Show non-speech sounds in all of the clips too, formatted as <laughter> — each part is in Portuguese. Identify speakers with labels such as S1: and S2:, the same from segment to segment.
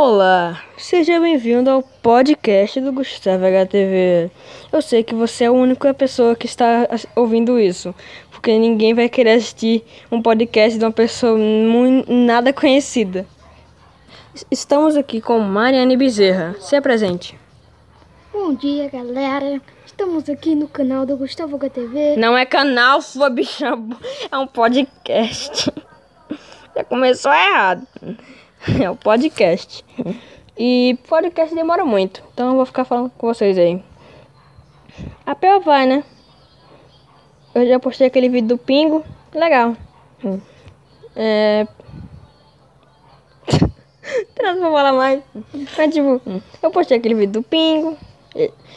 S1: Olá, seja bem-vindo ao podcast do Gustavo HTV. Eu sei que você é a única pessoa que está ouvindo isso, porque ninguém vai querer assistir um podcast de uma pessoa nada conhecida. Estamos aqui com Mariane Bezerra. Se apresente.
S2: Bom dia, galera. Estamos aqui no canal do Gustavo HTV.
S1: Não é canal, sua bicha. É um podcast. <laughs> Já começou errado. <laughs> É o podcast. E podcast demora muito. Então eu vou ficar falando com vocês aí. A pior vai, né? Eu já postei aquele vídeo do Pingo. Legal. É. Não vou falar mais. Mas tipo, eu postei aquele vídeo do Pingo.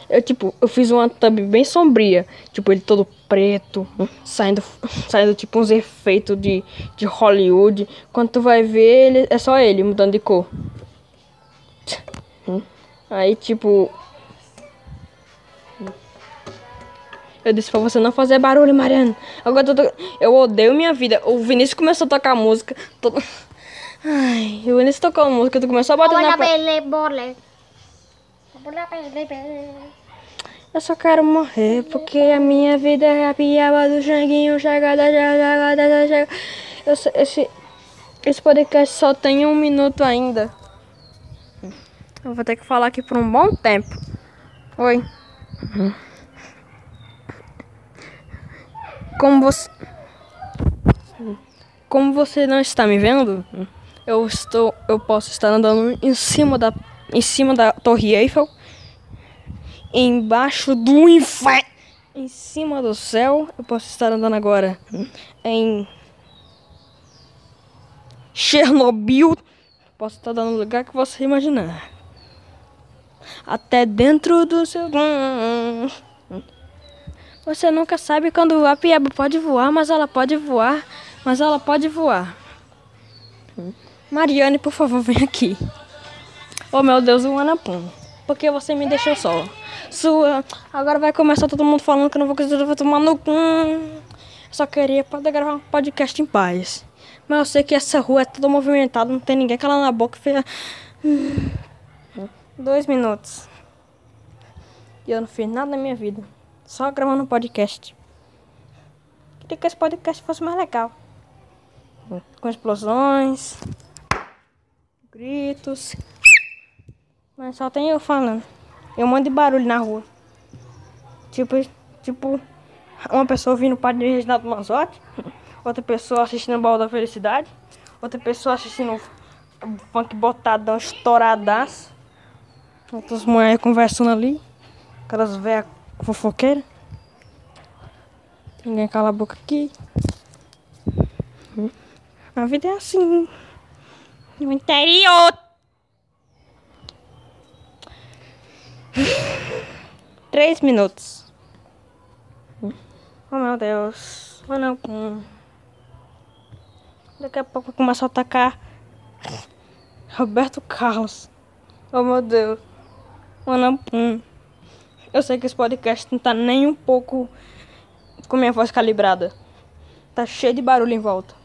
S1: Eu, tipo, eu fiz uma thumb bem sombria. Tipo, ele todo preto, saindo, <laughs> saindo tipo uns efeitos de, de Hollywood. Quando tu vai ver, ele, é só ele mudando de cor. Aí, tipo... Eu disse pra você não fazer barulho, Mariana. Agora eu, tô, eu odeio minha vida. O Vinícius começou a tocar música. Todo... <laughs> Ai, o Vinícius tocou música, tu começou a bater na... Eu só quero morrer porque a minha vida é a piaba do janguinho, chegada, chegada, chegada. Esse, esse podcast só tem um minuto ainda. Eu vou ter que falar aqui por um bom tempo. Oi. Como você. Como você não está me vendo, eu estou. Eu posso estar andando em cima da. Em cima da Torre Eiffel embaixo do inferno, em cima do céu. Eu posso estar andando agora em Chernobyl. Posso estar dando lugar que você imaginar. Até dentro do seu. Você nunca sabe quando a piaba pode voar, mas ela pode voar, mas ela pode voar. Mariane, por favor, vem aqui. Oh meu Deus, o Anapum. Por que você me deixou só? Sua. Agora vai começar todo mundo falando que eu não vou conseguir vou tomar no cu. Só queria poder gravar um podcast em paz. Mas eu sei que essa rua é toda movimentada, não tem ninguém calando na boca. Fez... Dois minutos. E eu não fiz nada na minha vida. Só gravando um podcast. Queria que esse podcast fosse mais legal. Com explosões, gritos. Mas só tem eu falando. E um monte de barulho na rua. Tipo, tipo, uma pessoa ouvindo o padre Reginaldo Manzotti, outra pessoa assistindo o Baú da Felicidade, outra pessoa assistindo o funk botadão, estouradaço. Outras mulheres conversando ali, aquelas velhas fofoqueiras. Ninguém cala a boca aqui. A vida é assim. No interior. Três minutos. Oh meu Deus. Oh não. Daqui a pouco começa a atacar Roberto Carlos. Oh meu Deus. Oh não. Eu sei que esse podcast não tá nem um pouco com minha voz calibrada. Tá cheio de barulho em volta.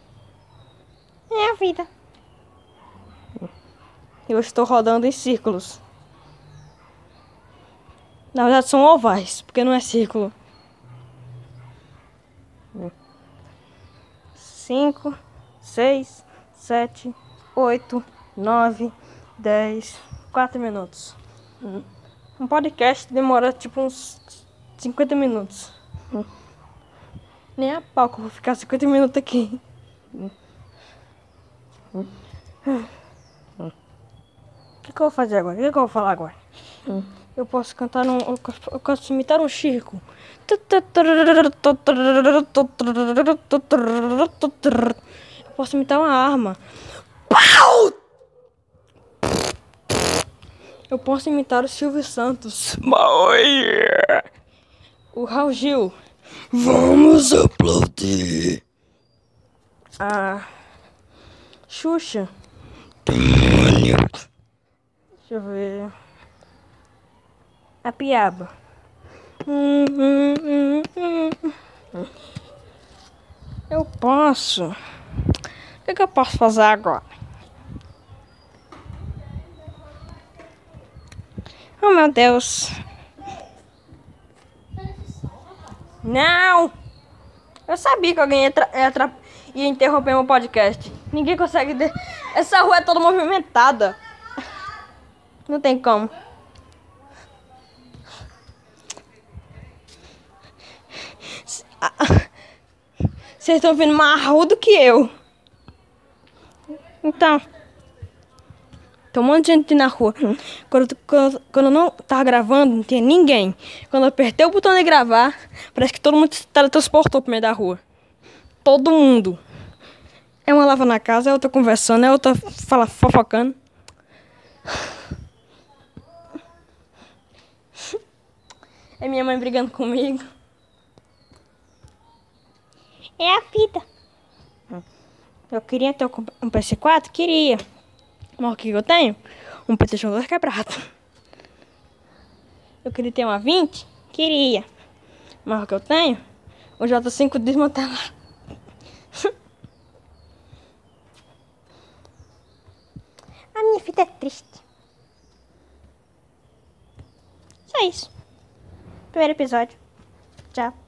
S1: É a vida. Eu estou rodando em círculos. Na verdade são ovais, porque não é círculo. Cinco, seis, sete, oito, nove, dez, quatro minutos. Um podcast demora tipo uns 50 minutos. Nem a pau que eu vou ficar 50 minutos aqui. O que, que eu vou fazer agora? O que, que eu vou falar agora? Eu posso cantar num. Eu posso imitar um circo. Eu posso imitar uma arma. Eu posso imitar o Silvio Santos. O Raul Gil.
S3: Vamos aplaudir.
S1: A Xuxa.
S3: Demônio.
S1: Deixa eu ver a piaba. Eu posso. O que, que eu posso fazer agora? Oh, meu Deus. Não! Eu sabia que alguém ia, ia, interromper meu podcast. Ninguém consegue. Essa rua é toda movimentada. Não tem como. Vocês estão vendo mais do que eu. Então. Tem um monte de gente na rua. Quando, quando, quando eu não tava gravando, não tinha ninguém. Quando eu apertei o botão de gravar, parece que todo mundo se teletransportou pro meio da rua. Todo mundo. É uma lava na casa, é outra conversando, é outra fala, fofocando. É minha mãe brigando comigo. É a vida. Eu queria ter um PS4? Queria. Mas o que eu tenho? Um PlayStation 2 quebrado. Eu queria ter uma 20? Queria. Mas o que eu tenho? O J5 desmantelado. A minha vida é triste. Só isso. Primeiro episódio. Tchau.